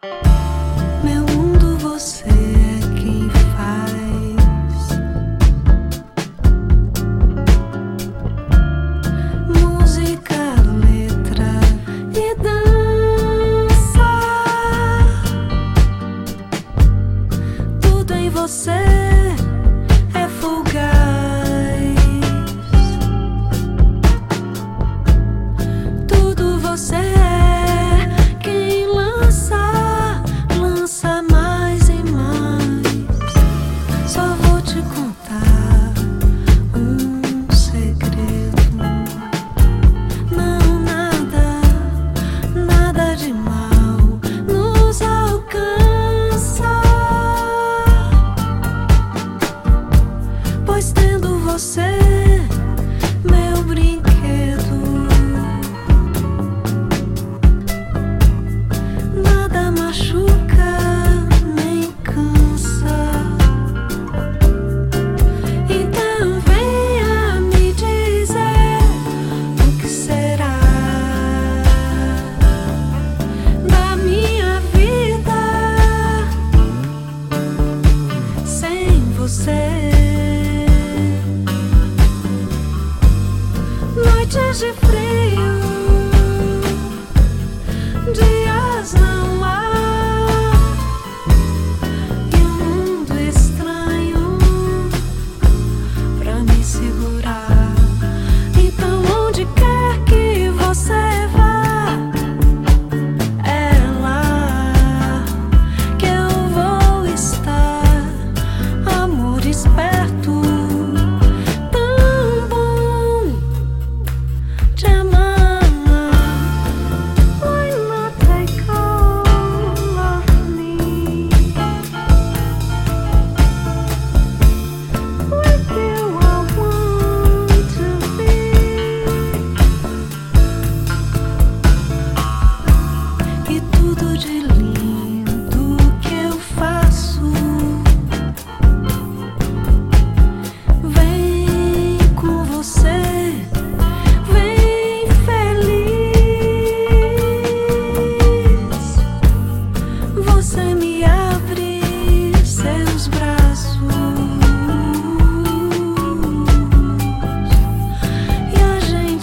Bye.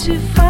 to find